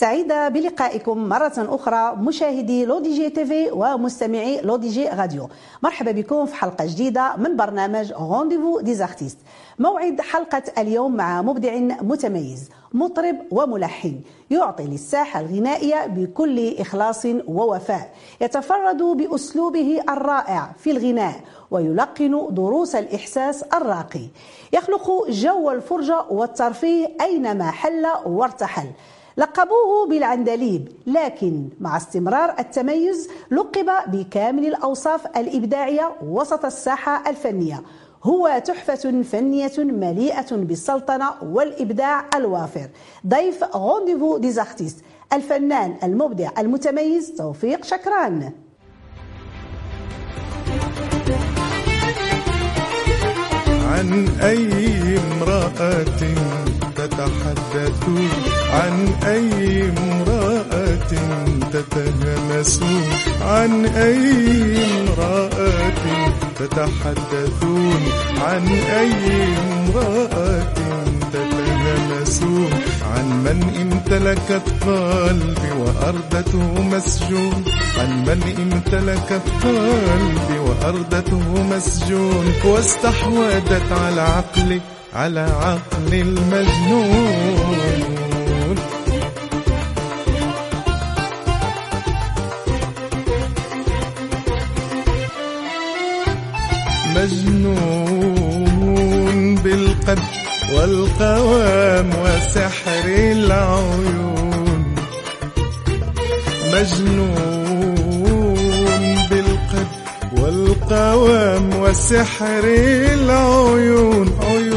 سعيدة بلقائكم مرة أخرى مشاهدي L'ODJ TV ومستمعي L'ODJ Radio. مرحبا بكم في حلقة جديدة من برنامج Rendez-vous des artistes موعد حلقة اليوم مع مبدع متميز مطرب وملحن يعطي للساحة الغنائية بكل إخلاص ووفاء. يتفرد بأسلوبه الرائع في الغناء ويلقن دروس الإحساس الراقي. يخلق جو الفرجة والترفيه أينما حل وارتحل. لقبوه بالعندليب لكن مع استمرار التميز لقب بكامل الأوصاف الإبداعية وسط الساحة الفنية. هو تحفة فنية مليئة بالسلطنة والإبداع الوافر. ضيف Rendez-vous des artistes الفنان المبدع المتميز توفيق شكران. عن أي امرأة تتحدث عن أي امرأة تتهمس عن أي امرأة تتحدثون عن أي امرأة تتهمسون عن من امتلكت قلبي وأردته مسجون عن من امتلكت قلبي وأردته مسجون واستحوذت على عقلي. على عقل المجنون. مجنون بالقد والقوام وسحر العيون. مجنون بالقد والقوام وسحر العيون. عيون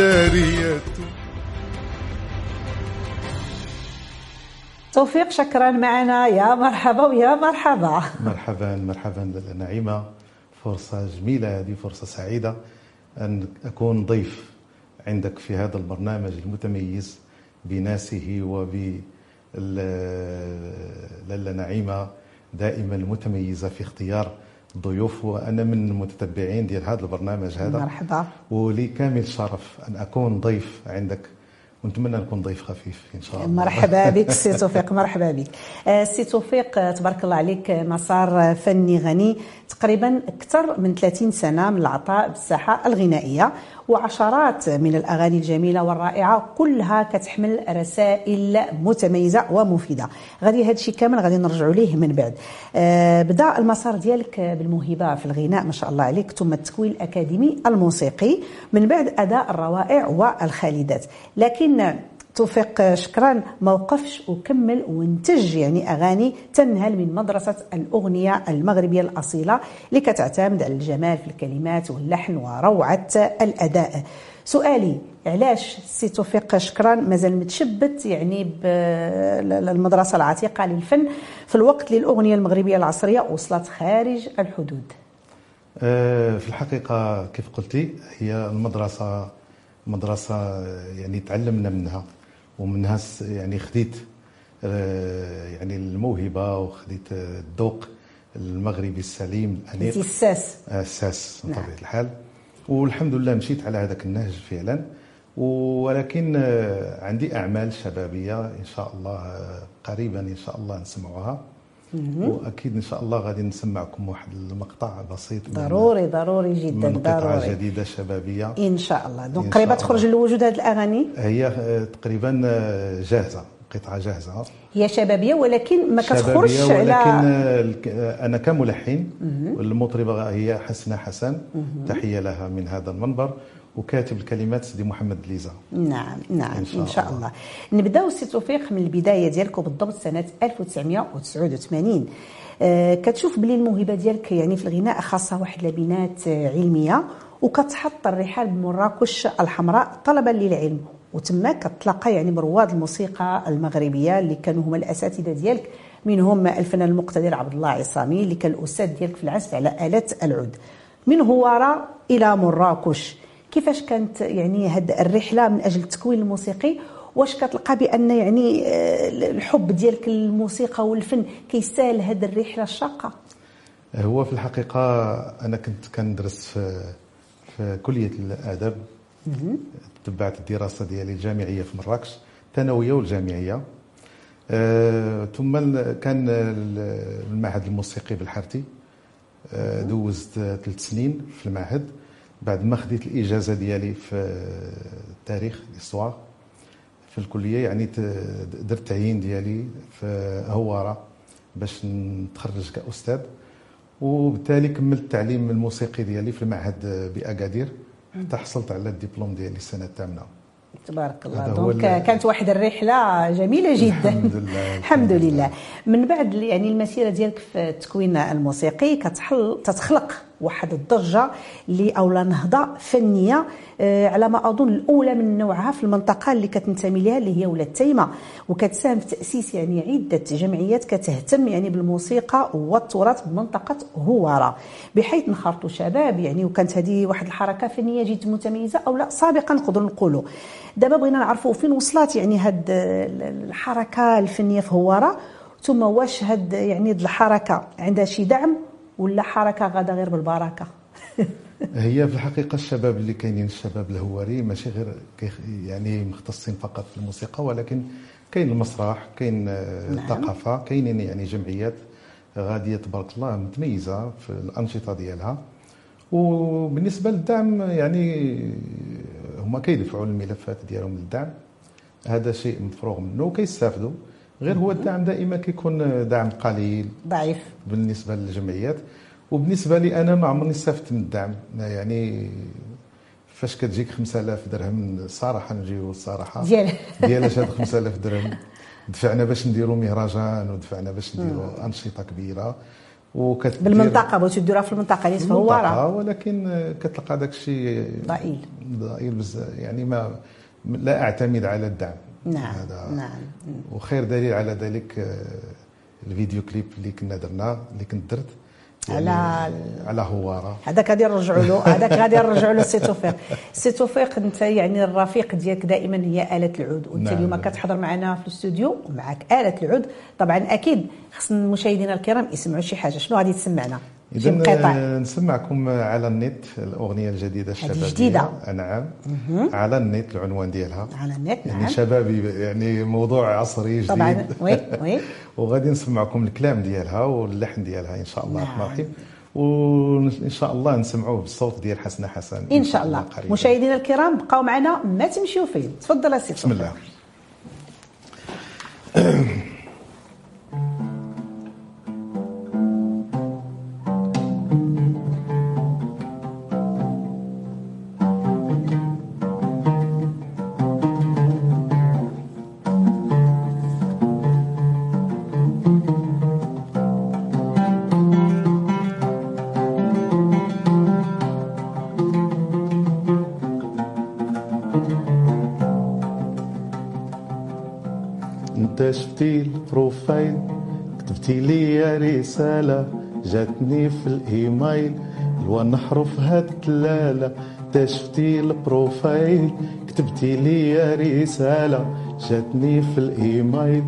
جارية توفيق شكرا معنا. يا مرحبا ويا مرحبا. مرحبا مرحبا نعيمة فرصة جميلة هذه فرصة سعيدة أن أكون ضيف عندك في هذا البرنامج المتميز بناسه وب لالا نعيمة دائما متميزة في اختيار الضيوف وأنا من المتتبعين ديال هذا البرنامج هذا. مرحبا. ولي كامل شرف أن أكون ضيف عندك. ونتمنى نكون ضيف خفيف إن شاء الله. مرحبا بك سي توفيق. مرحبا بك. سي توفيق تبارك الله عليك مسار فني غني. تقريبا أكثر من 30 سنة من العطاء بالساحة الغنائية وعشرات من الأغاني الجميلة والرائعة كلها كتحمل رسائل متميزة ومفيدة. غادي هذا الشيء كامل غادي نرجعوا ليه من بعد. آه بدا المسار ديالك بالموهبة في الغناء ما شاء الله عليك ثم التكوين الأكاديمي الموسيقي من بعد أداء الروائع والخالدات. لكن توفيق شكران ما وقفش وكمل وانتج. يعني أغاني تنهل من مدرسة الأغنية المغربية الأصيلة اللي كتعتمد على الجمال في الكلمات واللحن وروعة الأداء. سؤالي علاش سي توفيق شكران مازال متشبت يعني بالمدرسة العتيقة للفن في الوقت اللي الأغنية المغربية العصرية وصلت خارج الحدود؟ في الحقيقة كيف قلتي هي المدرسة مدرسة يعني تعلمنا منها. ومنها يعني خديت يعني الموهبة وخديت الذوق المغربي السليم الأنيق. الساس. الساس بطبيعة نعم. الحال. والحمد لله مشيت على هذاك النهج فعلا. ولكن عندي أعمال شبابية إن شاء الله قريبا إن شاء الله نسمعوها وأكيد إن شاء الله غادي نسمعكم واحد المقطع بسيط ضروري ضروري جدا من قطعه ضروري. جديدة شبابية. إن شاء الله. دونك قريبة تخرج للوجود هذه الأغاني؟ هي تقريبا جاهزة قطعة جاهزة. هي شبابية ولكن ما كتخرجش شبابية ولكن على أنا كملحن المطربه هي حسنة حسن. تحية لها من هذا المنبر. وكاتب الكلمات سيدي محمد ليزا. نعم نعم إن شاء إن شاء الله. الله, نبداو سي توفيق من البداية ديالك بالضبط سنة 1989 آه كتشوف بلي الموهبة ديالك يعني في الغناء خاصة واحد لبنات علمية وكتحط الرحال بمراكش الحمراء طلبا للعلم. وتما كتلاقى يعني برواد الموسيقى المغربية اللي كانوا هما الأساتذة ديالك. منهم الفنان المقتدر عبد الله عصامي اللي كان الأستاذ ديالك في العزف على آلة العود. من هواره إلى مراكش؟ كيفاش كانت يعني هاد الرحلة من أجل التكوين الموسيقي؟ واش كتلقى بأن يعني آه، الحب ديالك للموسيقى والفن كيستاهل هاد الرحلة الشاقة؟ هو في الحقيقة أنا كنت كندرس في في كلية الاداب تبعت الدراسة ديالي الجامعية في مراكش الثانوية والجامعية. أه ثم كان المعهد الموسيقي بالحارتي أه دوزت ثلاث سنين في المعهد. بعد ما خديت الإجازة ديالي في التاريخ الاستوار في الكلية يعني درت التعيين ديالي في هوارة باش نتخرج كأستاذ. وبالتالي كملت التعليم الموسيقي ديالي في المعهد بأكادير. حتى حصلت على الدبلوم ديالي السنة الثامنة. تبارك الله. دونك كانت واحد الرحلة جميلة جدا. الحمد لله. الحمد لله. من بعد يعني المسيرة ديالك في التكوين الموسيقي كتحل تتخلق واحد الضجة اللي أو نهضة فنية آه، على ما أظن الأولى من نوعها في المنطقة اللي كتنتمي لها اللي هي ولاد تيمة. وكتساهم في تأسيس يعني عدة جمعيات كتهتم يعني بالموسيقى والتراث بمنطقة هوارة. بحيث نخرطوا شباب يعني وكانت هذه واحد الحركة فنية جد متميزة أو لا؟ سابقا نقدروا نقولوا. دابا بغينا نعرفوا فين وصلت يعني هاد الحركة الفنية في هوارة. ثم واش هاد يعني الحركة عندها شي دعم؟ ولا حركة غادة غير بالبركة؟ هي في الحقيقة الشباب اللي كاينين الشباب الهواري ماشي غير يعني مختصين فقط في الموسيقى ولكن كاين المسرح كاين نعم. الثقافة كاينين يعني جمعيات غادية تبارك الله متميزة في الأنشطة ديالها. وبالنسبة للدعم يعني هما كيدفعوا الملفات ديالهم للدعم. هذا شيء مفروغ منه وكيستافدوا. غير هو الدعم دائما كيكون دعم قليل ضعيف. بالنسبة للجمعيات. وبالنسبة لي أنا ما عمرني استفدت من الدعم. يعني فاش كتجيك 5000 درهم الصراحه نجيو الصراحة. ديال. ديالاش هاد 5000 درهم؟ دفعنا باش نديروا مهرجان ودفعنا باش نديروا أنشطة كبيرة. وكت بالمنطقة بغيتو ديروها في المنطقة اللي تفهو ورا ولكن كتلقى داك الشيء ضئيل. ضئيل بزاف يعني ما لا أعتمد على الدعم. نعم هذا. نعم. وخير دليل على ذلك آه، الفيديو كليب اللي كنا درناه اللي كنت درت يعني على على هوارة. هذاك غادي نرجعوا له هذاك غادي نرجعوا له سي توفيق سي توفيق أنت يعني الرفيق ديالك دائما هي آلة العود. وأنت نعم. اليوم. كتحضر معنا في الاستوديو ومعك آلة العود. طبعا أكيد خص مشاهدينا الكرام يسمعوا شي حاجة. شنو غادي تسمعنا؟ اذا نسمعكم على النت الأغنية الجديدة الشبابية. جديدة. نعم. على النت العنوان ديالها. على النت يعني نعم. يعني شبابي يعني موضوع عصري جديد. طبعا. oui oui. وغادي نسمعكم الكلام ديالها واللحن ديالها إن شاء الله الرحمن الرحيم وإن شاء الله نسمعوه بالصوت ديال حسنة حسن. إن شاء الله. مشاهدينا الكرام بقاو معنا ما تمشيو فين. تفضل سي بسم الله. شفتي ال profile كتبتي لي رسالة جاتني في الإيميل. الوان حروفها التلالة تا شفتي ال profile كتبتي لي رسالة جاتني في الإيميل.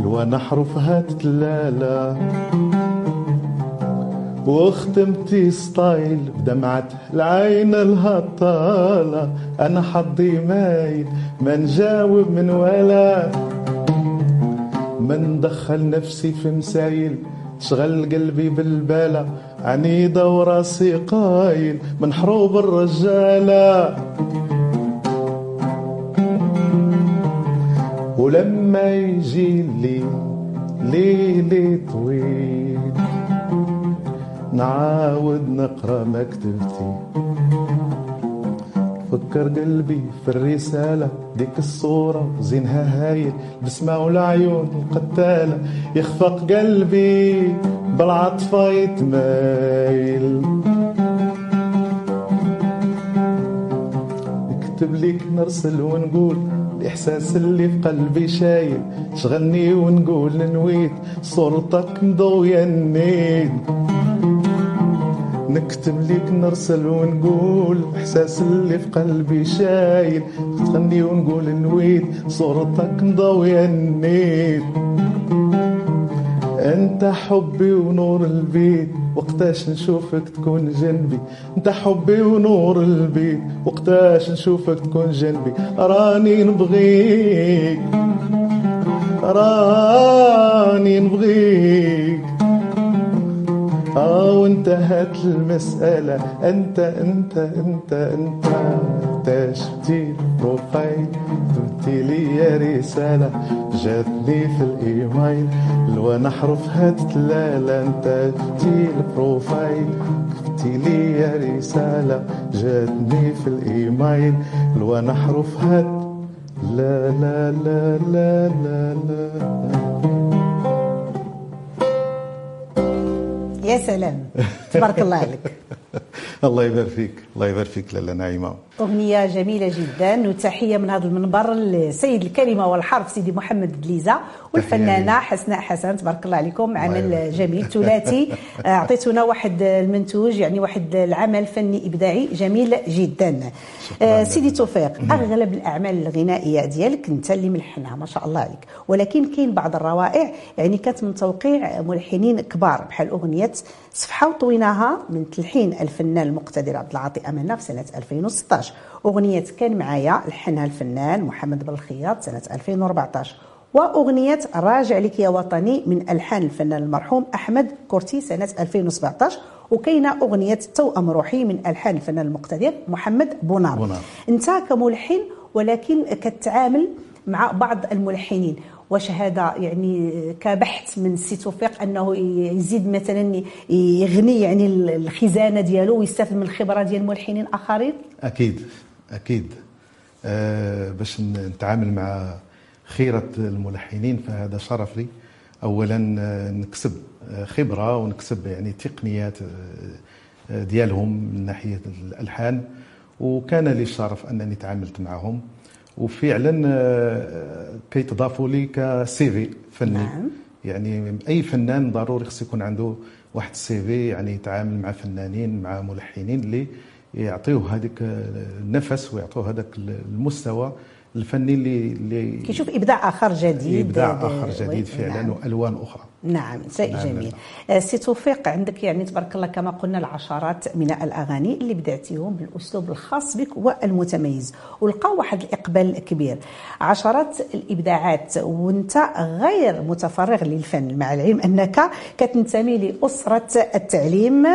الوان حروفها التلالة واختمتي style بدمعة العين الهطالة. أنا حظي مايل ما نجاوب من ولا. ما ندخل نفسي في مسايل تشغل قلبي بالبالة عنيدة وراسي قايل من حروب الرجالة ولما يجي الليل ليلي طويل نعاود نقرأ مكتبتي. فكر قلبي في الرسالة ديك الصورة زينها هايل. بسمة والعيون القتالة يخفق قلبي بالعطفة يتمايل نكتب ليك نرسل ونقول الإحساس اللي في قلبي شايل. شغلني ونقول نويت صورتك مضوية النيد نكتب ليك نرسل ونقول إحساس اللي في قلبي شايل. تغني ونقول نويت صورتك مضوية النيد أنت حبي ونور البيت وقتاش نشوفك تكون جنبي. أنت حبي ونور البيت وقتاش نشوفك تكون جنبي. راني نبغيك راني نبغيك. آه وانتهت المسألة. أنت أنت أنت أنت. اكتشفتي بروفايل قلتي لي رسالة. جاتني في الإيميل. لو أنا حرفها تتلالى أنت جبتي البروفايل كتبتي لي رسالة. جاتني في الإيميل. لو أنا حرفها لا لا لا لا لا لا, لا. يا سلام تبارك الله عليك. الله يبارك فيك الله يبارك فيك لاله نعيمه أغنية جميلة جدا وتحية من هذا المنبر لسيد الكلمة والحرف سيدي محمد بليزة والفنانة حسناء حسن تبارك الله عليكم عمل جميل ثلاثي. أعطيتونا واحد المنتوج يعني واحد العمل فني إبداعي جميل جدا. آه، سيدي توفيق أغلب الأعمال الغنائية ديالك أنت اللي ملحنها ما شاء الله عليك. ولكن كاين بعض الروائع يعني كانت من توقيع ملحنين كبار بحال أغنية صفحة وطويناها من تلحين الفنان المقتدر عبد العاطي أمانة في سنة 2016 أغنية كان معايا لحنها الفنان محمد بن الخياط سنة 2014 وأغنية راجع لك يا وطني من ألحان الفنان المرحوم أحمد كورتي سنة 2017 وكاينة أغنية توأم روحي من ألحان الفنان المقتدر محمد بونار, بونار. أنت كملحن ولكن كتعامل مع بعض الملحنين. واش هذا يعني كبحث من سي توفيق أنه يزيد مثلا يغني يعني الخزانة ديالو ويستافد من الخبرة ديال ملحنين آخرين؟ أكيد أكيد. أه باش نتعامل مع خيرة الملحنين فهذا شرف لي. اولا آه، نكسب آه، خبرة ونكسب يعني تقنيات آه، ديالهم من ناحية الألحان. وكان لي الشرف أنني تعاملت معهم. وفعلا آه، كيتضافوا لي ك CV فني نعم. يعني أي فنان ضروري خص يكون عنده واحد ال CV يعني يتعامل مع فنانين مع ملحنين اللي يعطيوه هذيك النفس ويعطوه هذاك المستوى الفني اللي اللي كيشوف إبداع آخر جديد إبداع آخر جديد فعلا نعم. وألوان أخرى نعم شيء نعم جميل. نعم. سي توفيق عندك يعني تبارك الله كما قلنا العشرات من الأغاني اللي بدعتيهم بالأسلوب الخاص بك والمتميز ولقى واحد الإقبال كبير. عشرات الإبداعات وانت غير متفرغ للفن. مع العلم أنك كتنتمي لأسرة التعليم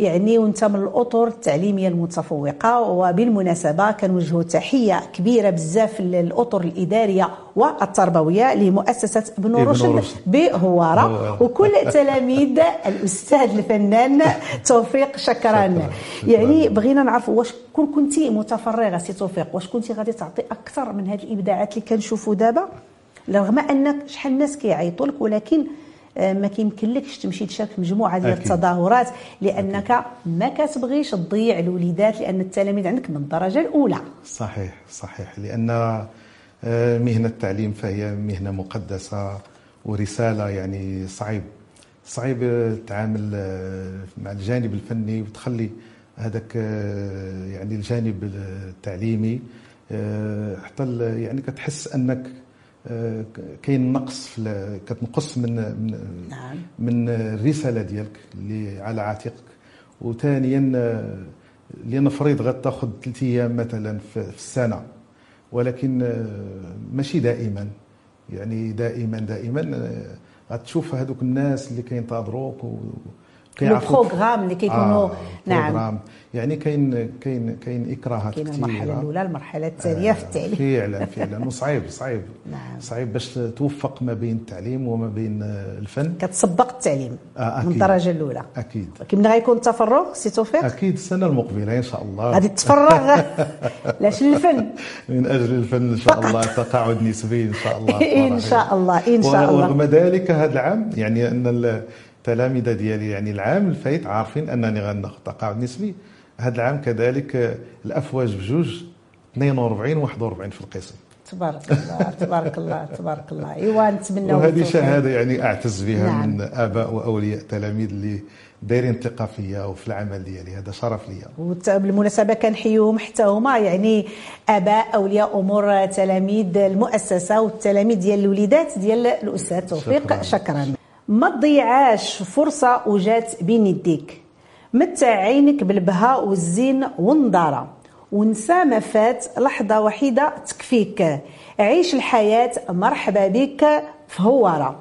يعني وانت من الأطر التعليمية المتفوقة وبالمناسبة كنوجهوا تحية كبيرة بزاف للأطر الإدارية والتربوية لمؤسسة ابن رشد بهوارة. وكل تلاميذ الأستاذ الفنان توفيق شكران. يعني بغينا نعرف واش كون كنتي متفرغة سي توفيق واش كنتي غادي تعطي أكثر من هذه الإبداعات اللي كنشوفوا دابا؟ رغم أنك شحال الناس كيعيطوا لك ولكن آه، ما كيمكنلكش تمشي تشارك في مجموعة ديال التظاهرات لأنك أكيد. ما كتبغيش تضيع الوليدات لأن التلاميذ عندك من الدرجة الأولى. صحيح صحيح. لأن مهنة التعليم فهي مهنة مقدسة ورسالة يعني صعيب. صعيب التعامل آه، مع الجانب الفني وتخلي هذاك آه، يعني الجانب التعليمي حتى يعني كتحس أنك كاين نقص في كتنقص من من, نعم. من الرسالة ديالك اللي على عاتقك. وثانيا لأن فريض غتاخذ ثلاث أيام مثلا في السنة. ولكن آه، ماشي دائما. يعني دائما دائما آه، غتشوف هذوك الناس اللي كينتظروك ال programme اللي كيكونوا آه نعم. يعني كاين كاين كاين إكراهات كاين المرحلة الأولى المرحلة الثانية آه في التعليم فعلا فعلا. وصعيب صعيب نعم. صعيب باش توفق ما بين التعليم وما بين الفن. كتسبق التعليم آه أكيد. من الدرجة الأولى. أكيد. ولكن من غيكون التفرغ سي توفيق؟ أكيد السنة المقبلة إن شاء الله. غادي تتفرغ. لاش الفن من أجل الفن إن شاء الله تقاعد نسبي إن شاء الله. إن شاء الله إن شاء الله. ورغم ذلك هذا العام؟ يعني أن التلامذه ديالي يعني العام الفايت عارفين أنني غناخذ تقاعد نسبي هذا العام كذلك الأفواج بجوج 42 و 41 في القسم. تبارك الله تبارك الله تبارك الله. إيوا نتمنى وهذه شهادة يعني أعتز بها نعم. من آباء وأولياء تلاميذ اللي دايرين ثقه فيا وفي العمل ديالي. هذا شرف ليا. وبالمناسبه كنحيوهم حتى هما يعني آباء أولياء أمور تلاميذ المؤسسة والتلاميذ ديال الوليدات ديال الأستاذ توفيق. شكراً. شكرا. ما تضيعاش فرصة وجات بين يديك. متع عينك بالبهاء والزين والنضارة؟ ونسى ما فات لحظة وحيدة تكفيك. عيش الحياة مرحبا بك في هوارة.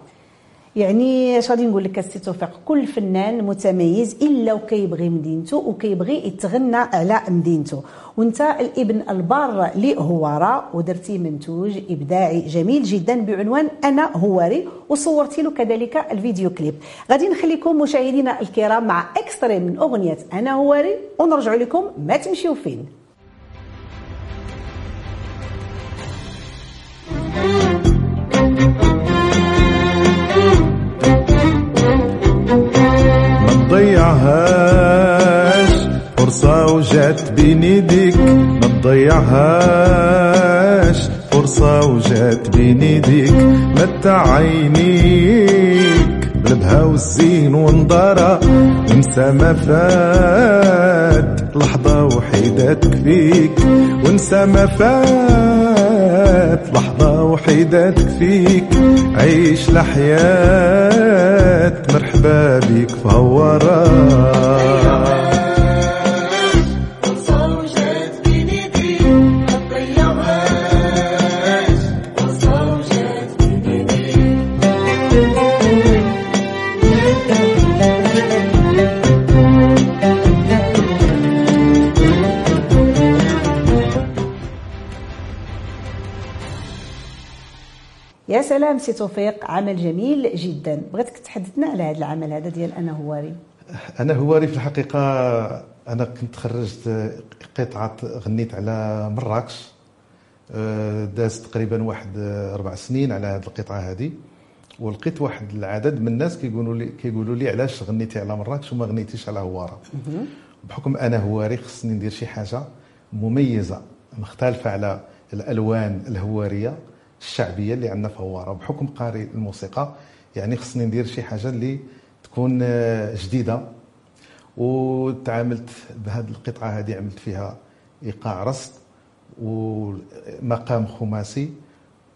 يعني اش غادي نقول لك السي توفيق كل فنان متميز إلا وكيبغي مدينته وكيبغي يتغنى على مدينته. وأنت الإبن البار لهوارة ودرتي منتوج إبداعي جميل جدا بعنوان أنا هواري وصورتي له كذلك الفيديو كليب. غادي نخليكم مشاهدينا الكرام مع extrait من أغنية أنا هواري ونرجع لكم ما تمشيو فين. تضيعهاش فرصة وجات بين يديك ما تضيعهاش. فرصة وجات بين يديك متع عينيك بالبها والزين ونضارة ونسى ما فات. لحظة وحيدة تكفيك ونسى ما فات. لحظة وحيدة تكفيك عيش الحياة. مرحبا بيك في سلام سي توفيق عمل جميل جدا. بغيتك تحدثنا على هذا العمل هذا ديال أنا هواري أنا هواري في الحقيقة أنا كنت خرجت قطعة غنيت على مراكش آه، داز تقريبا واحد أربع سنين على هذه القطعة هذه. ولقيت واحد العدد من الناس كيقولوا لي كيقولوا لي علاش غنيتي على مراكش وما غنيتيش على هوارة. بحكم أنا هواري خصني ندير شي حاجة مميزة مختلفة على الألوان الهوارية. الشعبية اللي عندنا في هواره بحكم قارئ الموسيقى يعني خصني ندير شي حاجة اللي تكون آه، جديدة. وتعاملت بهذه القطعة هذه عملت فيها إيقاع رصد ومقام خماسي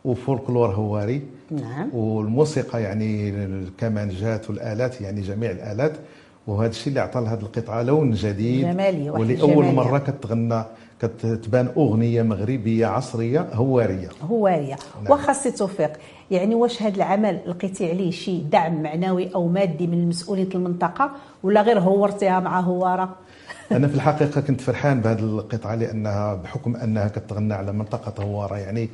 وفولكلور هواري. نعم. والموسيقى يعني الكمانجات والآلات يعني جميع الآلات. وهذا الشيء اللي عطى لهذه القطعة لون جديد. جمالي، ولأول جمالية. مرة كتغنى كتبان أغنية مغربية عصرية هوارية. هوارية. نعم. واخا توفيق يعني واش هذا العمل لقيتي عليه شي دعم معنوي أو مادي من مسؤولية المنطقة ولا غير هورتيها مع هوارة؟ أنا في الحقيقة كنت فرحان بهذه القطعة لأنها بحكم أنها كتغنى على منطقة هوارة. يعني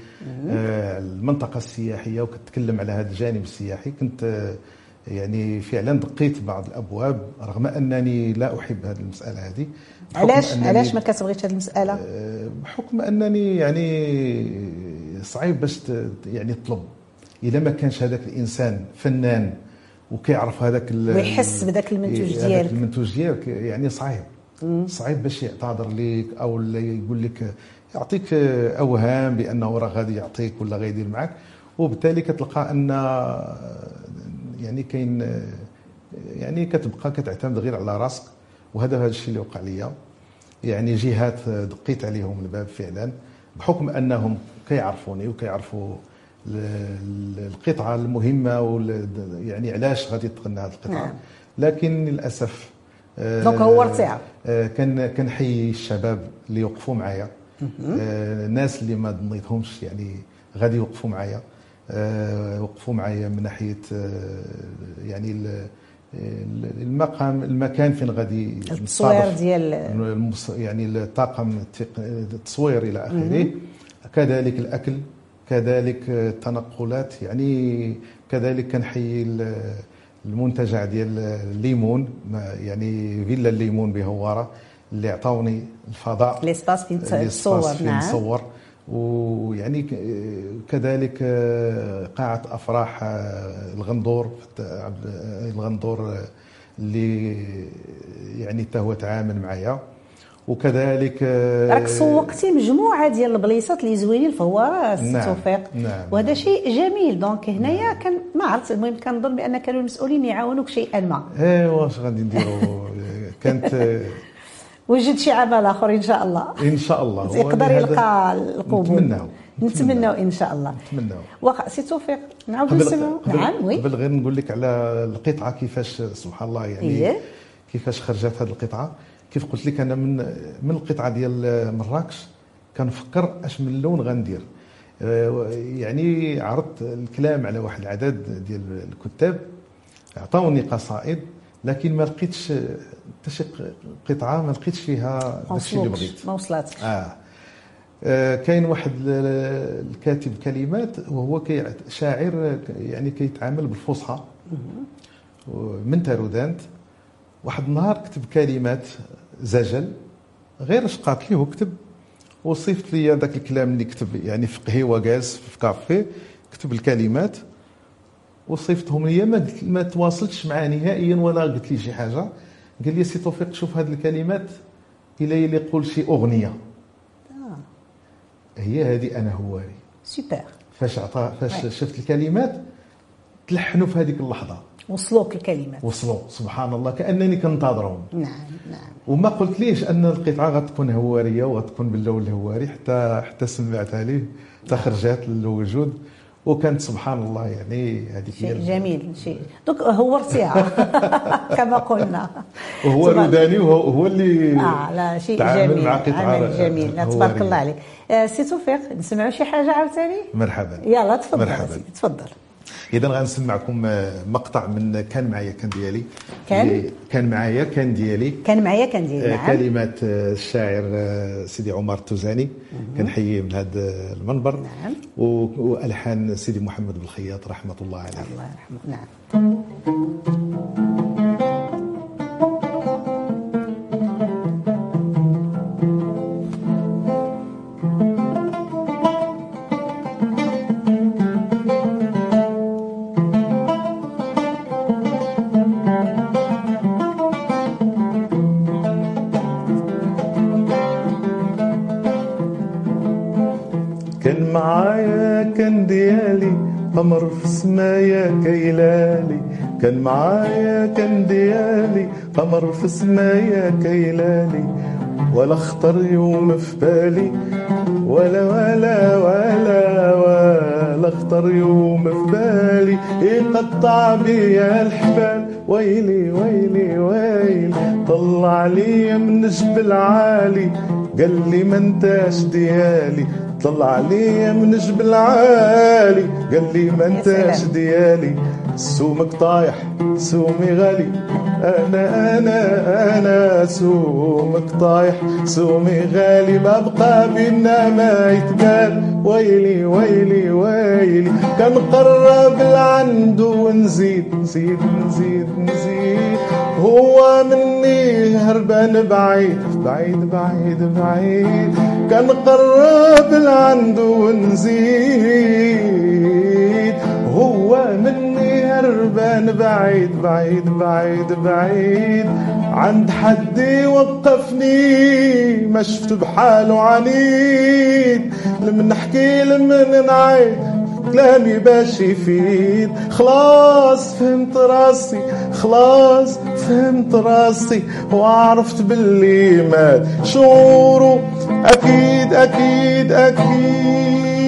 آه، المنطقة السياحية وكتكلم على هذا الجانب السياحي. كنت آه، يعني فعلا دقيت بعض الأبواب رغم أنني لا أحب هذه المسألة هذه. علاش علاش ما كتبغيش هذه المسألة؟ آه، بحكم أنني يعني صعيب باش يعني تطلب. اذا ما كانش هذاك الإنسان فنان وكيعرف هذاك ويحس بداك المنتوج هذاك ديالك. المنتوج ديالك يعني صعيب. صعيب باش يعتذر لك أو يقول لك يعطيك أوهام بأنه راه غادي يعطيك ولا غيدير معك وبالتالي كتلقى أن يعني كاين يعني كتبقى كتعتمد غير على راسك. وهذا هذا الشيء اللي وقع ليا. يعني جهات دقيت عليهم الباب فعلا بحكم أنهم كيعرفوني وكيعرفوا ال- ال- القطعة المهمة يعني علاش غادي تغنى هذه القطعة. نعم. لكن للأسف آه، دونك هورتيها. آه، كان كنحيي الشباب اللي يوقفوا معايا. آه، الناس اللي ما ظنيتهمش يعني غادي يوقفوا معايا. آه، وقفوا معايا من ناحية آه، يعني ال- ال- المقام المكان فين غادي التصوير ديال. يعني الطاقم التصوير إلى آخره. كذلك الأكل كذلك التنقلات يعني كذلك كنحيي ال- المنتجع ديال الليمون يعني فيلا الليمون بهوارة اللي عطاوني الفضاء ليسباس فين تصور نعم. نصور ويعني كذلك قاعة أفراح الغندور الغندور اللي يعني حتى هو تعامل معايا. وكذلك راك سوقتي مجموعة ديال البليصات اللي زوينين فهو نعم، توفيق نعم، وهذا شيء جميل. دونك هنايا كان ما عرفت المهم كنظن بان كانوا المسؤولين يعاونوك شيئا ما. ايوا اش غادي نديروا كانت وجد شي عمل آخر إن شاء الله. إن شاء الله. يقدر يلقى القبول. نتمناو نتمناو إن شاء الله. نتمناو واخا سي توفيق نعاود قبل نسمعوا نعم وي. قبل غير نقول لك على القطعة كيفاش سبحان الله يعني إيه. كيفاش خرجت هذه القطعة. كيف قلت لك أنا من من القطعة ديال مراكش كنفكر أش من لون غندير. آه، يعني عرضت الكلام على واحد العدد ديال الكتاب. عطاوني قصائد لكن ما لقيتش حتى شي قطعة ما لقيتش فيها داكشي اللي بغيت. ما وصلاتش آه. آه كاين واحد ال- الكاتب كلمات وهو كي شاعر يعني كيتعامل بالفصحى. من تارودانت. واحد النهار كتب كلمات زجل. غير اش قالت لي هو كتب وصيفط لي ذاك الكلام اللي كتب يعني في قهيوه جالس في كافي. كتب الكلمات. وصيفتهم لي ما ما تواصلتش معاه نهائيا ولا قلت لي شي حاجة. قال لي سي توفيق شوف هذه الكلمات إلى اللي يقول شي أغنية. آه. هي هذه أنا هواري سوبر. فاش عطا فاش. شفت الكلمات تلحنوا في هذيك اللحظة. وصلوك الكلمات. وصلوا سبحان الله كأنني كنتظرهم. نعم نعم. وما قلت ليش أن القطعة غتكون هوارية وغتكون باللون الهواري حتى حتى سمعتها ليه حتى خرجت للوجود. وكانت سبحان الله يعني هذيك شيء جميل شيء. دوك هورتيها كما قلنا. وهو روداني وهو هو اللي آه لا شيء جميل مع عمل جميل. تبارك. الله عليك. آه، سي توفيق نسمعوا شي حاجة عاوتاني؟ مرحبا. يلا تفضل. مرحبا. تفضل. اذا غنسمعكم آه، مقطع من كان معايا كان ديالي. كان؟ اللي كان معايا كان ديالي. كان معايا كان ديال آه، نعم. كلمات آه، الشاعر سيدي عمر التوزاني كنحييه من هذا المنبر. نعم. وألحان سيدي محمد بالخياط رحمة الله عليه. الله يرحمه. نعم. كان معايا كان ديالي. قمر في سمايا كيلالي. ولا خطر يوم في بالي. ولا ولا ولا ولا خطر يوم في بالي. يقطع بيا الحبال. ويلي ويلي ويلي. طلع لي من جبل عالي. قال لي ما انتاش ديالي. طلع لي من جبل عالي. قال لي ما انتاش. ديالي. سومك طايح سومي غالي. أنا أنا أنا سومك طايح سومي غالي. ما بقى بينا ما يتقال. ويلي ويلي ويلي. كنقرب لعنده ونزيد نزيد نزيد نزيد. هو مني هربان بعيد بعيد بعيد بعيد. كنقرب لعنده ونزيد. هو مني هربان بعيد بعيد بعيد بعيد. عند حد يوقفني ما شفت بحاله عنيد. لمن نحكي لمن نعيد كلامي باش يفيد. خلاص فهمت راسي خلاص فهمت راسي وعرفت باللي مات. شعوره أكيد أكيد أكيد.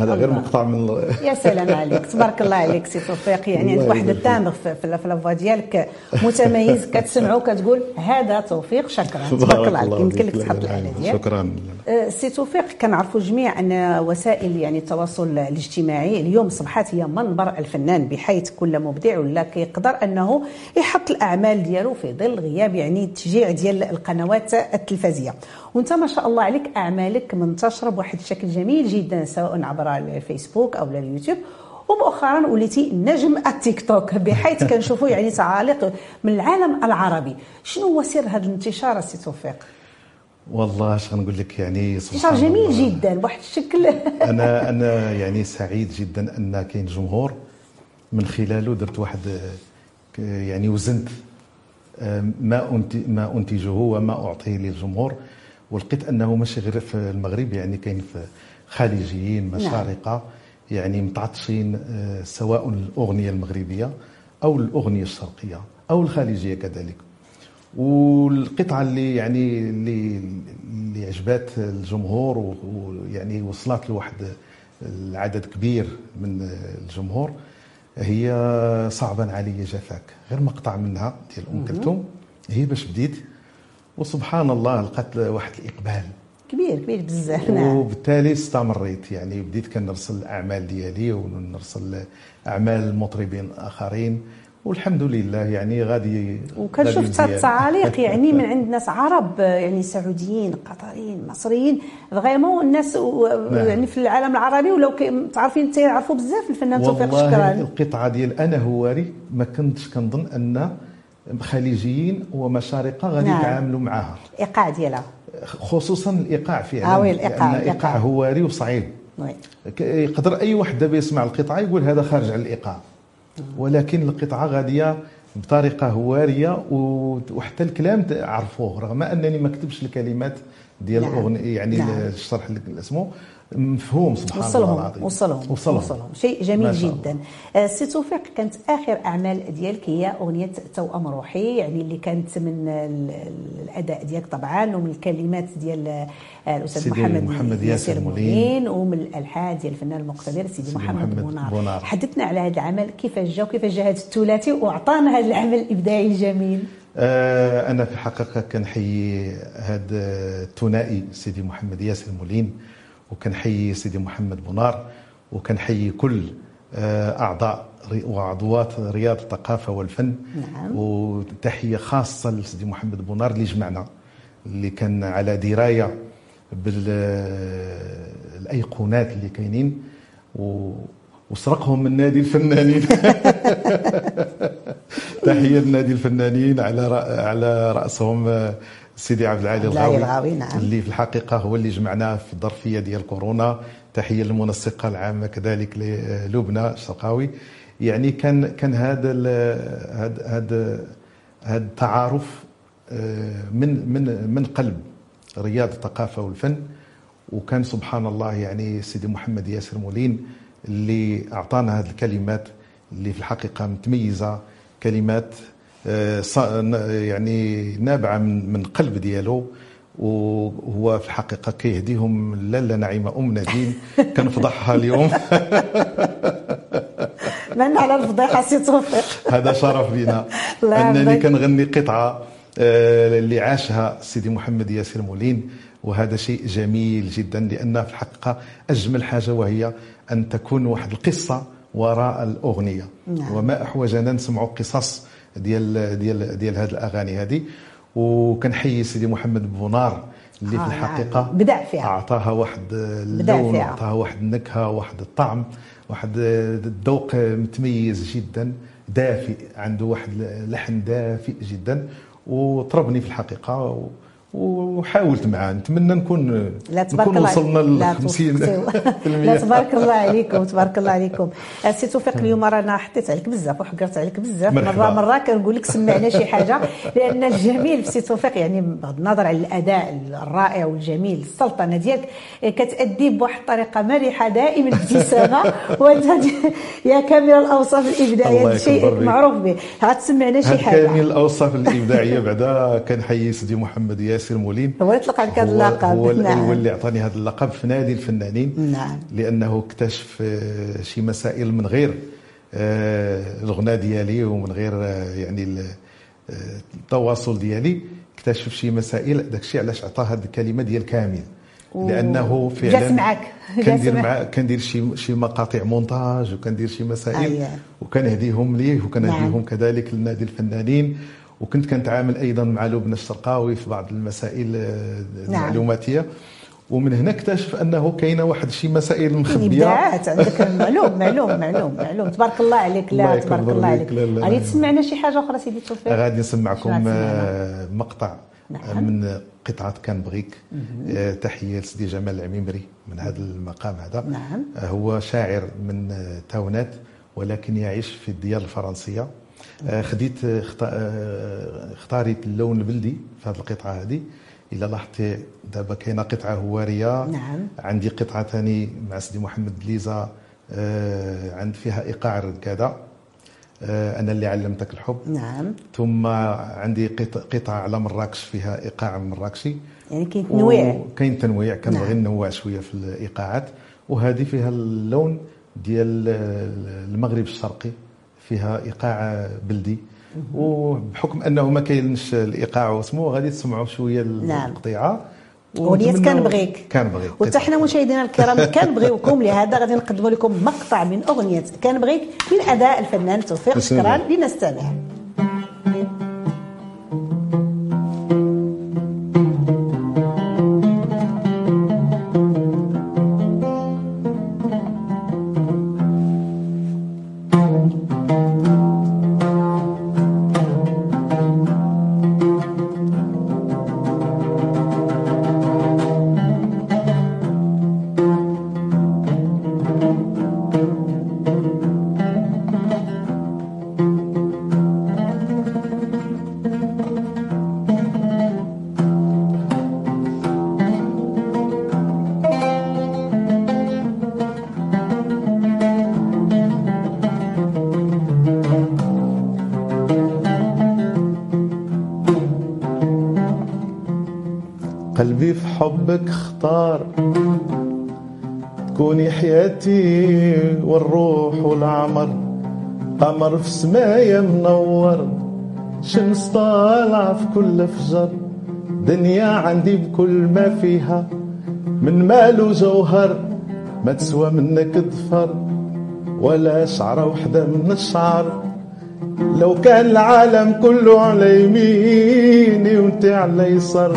هذا غير مقطع من يا سلام عليك. تبارك الله عليك سي توفيق. يعني عندك واحد ال timbre في في في la voix ديالك متميز كتسمعو كتقول هذا توفيق شكران. تبارك الله عليك. يمكن لك. تحط الاعلى ديالك. شكرا. آه، سي توفيق كنعرفوا جميع ان وسائل يعني التواصل الاجتماعي. اليوم اصبحت هي منبر الفنان بحيث كل مبدع ولا كيقدر أنه يحط الأعمال ديالو في ظل غياب يعني التشجيع ديال القنوات التلفزية. وانت ما شاء الله عليك أعمالك منتشرة بواحد الشكل جميل جدا سواء عبر الفيسبوك أو اليوتيوب. ومؤخرا وليتي نجم التيك توك بحيث كنشوفوا يعني تعاليق من العالم العربي. شنو هو سر هذا الانتشار سي توفيق؟ والله اش غنقول لك يعني انتشار سبحان جميل الله. جدا بواحد الشكل. أنا أنا يعني سعيد جدا أن كاين جمهور. من خلاله درت واحد يعني وزنت ما ما أنتجه وما أعطيه للجمهور. ولقيت أنه ماشي غير في المغرب يعني كاين في خليجيين نعم. مشارقة يعني متعطشين آه، سواء الأغنية المغربية أو الأغنية الشرقية أو الخليجية كذلك. والقطعه اللي يعني اللي اللي عجبات الجمهور ويعني وصلت لواحد العدد كبير من الجمهور. هي صعبا علي جفاك غير مقطع منها ديال أم كلثوم هي باش بديت وسبحان الله لقات واحد الإقبال. كبير كبير بزاف نعم وبالتالي استمريت يعني بديت كنرسل الأعمال ديالي ونرسل أعمال المطربين اخرين والحمد لله يعني غادي وكنشوف التعاليق يعني من عند ناس عرب يعني سعوديين قطريين مصريين فريمون الناس نعم. يعني في العالم العربي ولو تعرفين تعرفوا بزاف الفنان توفيق الشكراني القطعة ديال أنا هواري ما كنتش كنظن أن خليجيين ومشارقة غادي نعم. يتعاملوا معها الايقاع ديالها. خصوصا الإيقاع فعلا آه الإيقاع الإيقاع. هواري وصعيب. يقدر أي واحد دابا يسمع القطعه يقول هذا خارج على الإيقاع. ولكن القطعه غاديه بطريقة هواريه وحتى الكلام عرفوه رغم أنني ما كتبش الكلمات ديال نعم. الأغنية يعني نعم. الشرح اللي اسمه مفهوم سبحان وصلهم الله العظيم. وصلهم وصلهم, وصلهم. شيء جميل جدا. آه، سي توفيق كانت آخر أعمال ديالك هي أغنية توأم روحي يعني اللي كانت من الأداء ديالك طبعا ومن الكلمات ديال آه، الأستاذ محمد, محمد ياسر مولين. ومن الألحان ديال الفنان المقتدر سيدي محمد, محمد بونار. بونار. حدثنا على هذا العمل كيفاش جا وكيفاش جا هذا الثلاثي؟ وأعطانا هذا العمل الإبداعي الجميل. آه أنا في الحقيقة كنحيي هذا الثنائي سيدي محمد ياسر مولين. وكنحيي سيدي محمد بونار وكنحيي كل آه، أعضاء وعضوات رياض الثقافة والفن نعم. وتحية خاصة لسيدي محمد بونار اللي جمعنا اللي كان على دراية بالايقونات اللي كاينين وسرقهم من نادي الفنانين تحية لنادي الفنانين على على رأسهم آه، سيدي عبد العالي الغاوي, الغاوي نعم. اللي في الحقيقة هو اللي جمعنا في الظرفية ديال كورونا. تحية للمنسقة العامة كذلك للبنى الشرقاوي. يعني كان كان هذا هذا هذا هذا التعارف آه، من من من قلب رياض الثقافة والفن. وكان سبحان الله يعني سيدي محمد ياسر مولين اللي أعطانا هذه الكلمات اللي في الحقيقة متميزة كلمات يعني نابعة من من قلب ديالو وهو في الحقيقة كيهديهم لاله نعيمه أم نديم كنفضحها اليوم. من على الفضيحه سي توفيق. هذا شرف بنا. أنني كنغني قطعة آه، اللي عاشها سيدي محمد ياسر مولين وهذا شيء جميل جدا لأن في الحقيقة أجمل حاجة وهي أن تكون واحد القصة وراء الأغنية. نعم. وما أحوجنا نسمعوا قصص ديال ديال ديال هذه الأغاني هذه وكنحيي سيدي محمد بونار اللي آه في الحقيقة نعم. بدع فيها. أعطاها واحد اللون أعطاها واحد النكهة واحد الطعم واحد الذوق متميز جدا دافئ عنده واحد لحن دافئ جدا وطربني في الحقيقة وحاولت معاه. نتمنى نكون لا تبارك نكون وصلنا ل 50 لا تبارك الله عليكم تبارك الله عليكم. سي توفيق اليوم رانا حطيت عليك بزاف وحكرت عليك بزاف. مره مرة كنقول لك سمعنا شي حاجة. لأن الجميل في سي توفيق يعني بغض النظر على الأداء الرائع والجميل السلطنة ديالك كتأدي بواحد الطريقة مرحة دائما ابتسامه وأنت يا كامل الأوصاف الإبداعية هذا شيء معروف به. غتسمعنا شي حاجة. كامل الأوصاف الإبداعية. بعدا كنحيي سيدي محمد ياسر. ياسر مولين هو اللي طلق عليك هذا اللقب هو نعم. هو اللي أعطاني هذا اللقب في نادي الفنانين نعم. لأنه اكتشف آه، شي مسائل من غير آه، الغناء ديالي ومن غير آه، يعني التواصل ديالي اكتشف شي مسائل. داك الشيء علاش عطاه هذه الكلمة ديال كامل. لأنه فعلا جات معك كندير مع كندير شي شي مقاطع مونتاج وكندير شي مسائل أيه. وكنهديهم ليه وكنهديهم نعم. كذلك لنادي الفنانين. وكنت كنتعامل أيضا مع لبنى الشرقاوي في بعض المسائل آه، نعم. المعلوماتية. ومن هنا اكتشف أنه كاينة واحد شي مسائل مخبية. ابداعات عندك. معلوم معلوم معلوم معلوم. تبارك الله عليك. لا تبارك الله عليك. غادي تسمعنا شي حاجة أخرى سيدي توفيق؟ غادي نسمعكم آه، مقطع نعم. من قطعة كان بغيك. آه، تحية لسيدي جمال العميمري من هذا المقام هذا. نعم. هو شاعر من تاونات ولكن يعيش في الديار الفرنسية. آه، خديت آه، آه، اختاريت اللون البلدي في هذه القطعة هذه. إلا لاحظتي دابا كاينة قطعة هوارية. نعم. عندي قطعة ثاني مع سيدي محمد ليزا آه، عند فيها ايقاع الركاده آه، أنا اللي علمتك الحب. نعم. ثم عندي قط- قطعة على مراكش فيها ايقاع مراكشي. يعني كاين تنويع. كاين تنويع كنبغي نعم. ننوع شوية في الايقاعات وهذه فيها اللون ديال المغرب الشرقي. فيها إيقاع بلدي. وبحكم أنه ما كاينش الإيقاع واسمه غادي تسمعوا شوية نعم. القطيعة. ونتمنوا- كنبغيك كنبغيك وحتى حنا مشاهدينا الكرام كنبغيوكم لهذا غادي نقدموا لكم مقطع من أغنية كنبغيك من أداء الفنان توفيق. شكرا لنستمع. قمر في سمايا منور. شمس طالعة في كل فجر. دنيا عندي بكل ما فيها. من مال وجوهر ما تسوى منك ظفر ولا شعرة وحدة من الشعر. لو كان العالم كله على يميني وانت على يسار.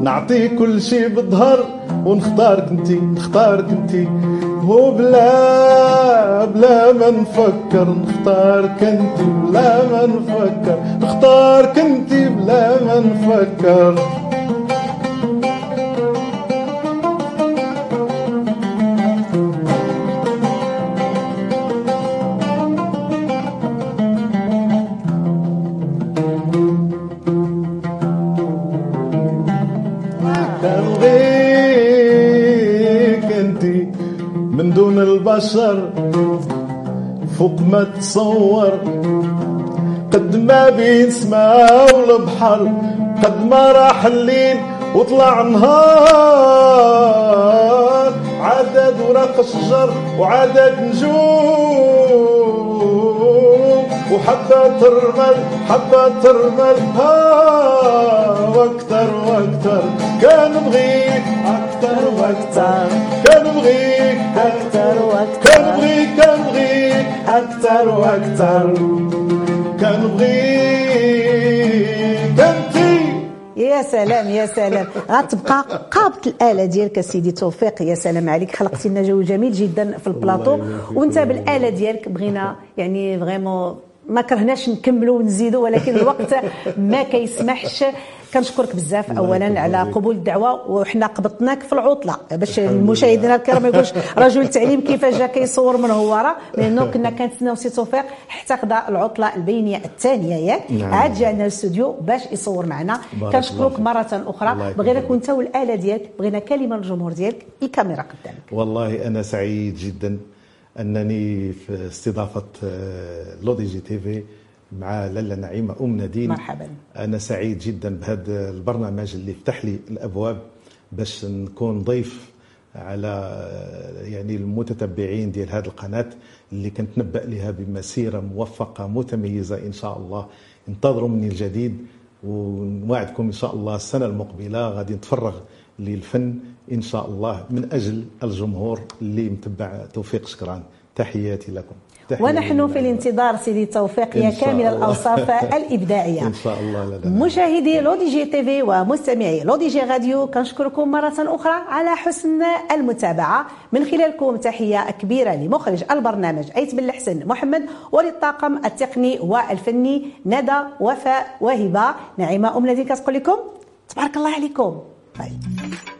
نعطي كل شي بظهر ونختارك انتي نختارك انتي. هو بلا بلا ما نفكر نختارك انتي بلا ما نفكر. نختارك انتي بلا ما نفكر. البشر فوق ما تصور. قد ما بين سماء والبحر قد ما راح الليل وطلع نهار. عدد ورق الشجر وعدد نجوم. وحبة الرمل حبة الرمل. ها وأكتر وأكتر كان بغيك أكتر وأكتر. كان بغيك كان بغيك أكتر وأكتر كان بغيك انتي يا سلام يا سلام غتبقى قابط الآلة ديالك سيدي توفيق يا سلام عليك خلقتي لنا جو جميل جدا في البلاطو. وانت بالآلة ديالك بغينا يعني vraiment ما كرهناش نكملوا ونزيدوا ولكن الوقت ما كيسمحش كنشكرك بزاف اولا على. قبول الدعوة وحنا قبضناك في العطلة باش المشاهدين الكرام ما يقولش رجل التعليم كيفاش جا كيصور من هو ورا لأنه كنا كنتسناو سي توفيق حتى قضى العطلة البينية الثانية ياك نعم. عاد جانا للاستوديو باش يصور معنا كنشكرك. مرة أخرى يكون بغينا فيك. كون انت والاله ديالك بغينا كلمة للجمهور ديالك الكاميرا قدامك والله أنا سعيد جدا أنني في استضافة آه، L'ODJ TV مع لاله نعيمة أم نادين مرحبا. أنا سعيد جدا بهذا البرنامج اللي فتح لي الأبواب باش نكون ضيف على آه، يعني المتتبعين ديال هذه القناة اللي كنتنبأ لها بمسيرة موفقة متميزة إن شاء الله انتظروا مني الجديد ونوعدكم إن شاء الله السنة المقبلة غادي نتفرغ للفن إن شاء الله من أجل الجمهور اللي متبع توفيق شكران. تحياتي لكم. تحياتي ونحن. في الانتظار سيدي توفيق يا كامل الله. الأوصاف الإبداعية. إن شاء الله لا لا. مشاهدي L'ODJ TV ومستمعي L'ODJ Radio كنشكركم مرة أخرى على حسن المتابعة. من خلالكم تحية كبيرة لمخرج البرنامج أيت بن الحسن محمد وللطاقم التقني والفني ندى وفاء وهبة. نعيمة أم نادين كتقول لكم تبارك الله عليكم. は。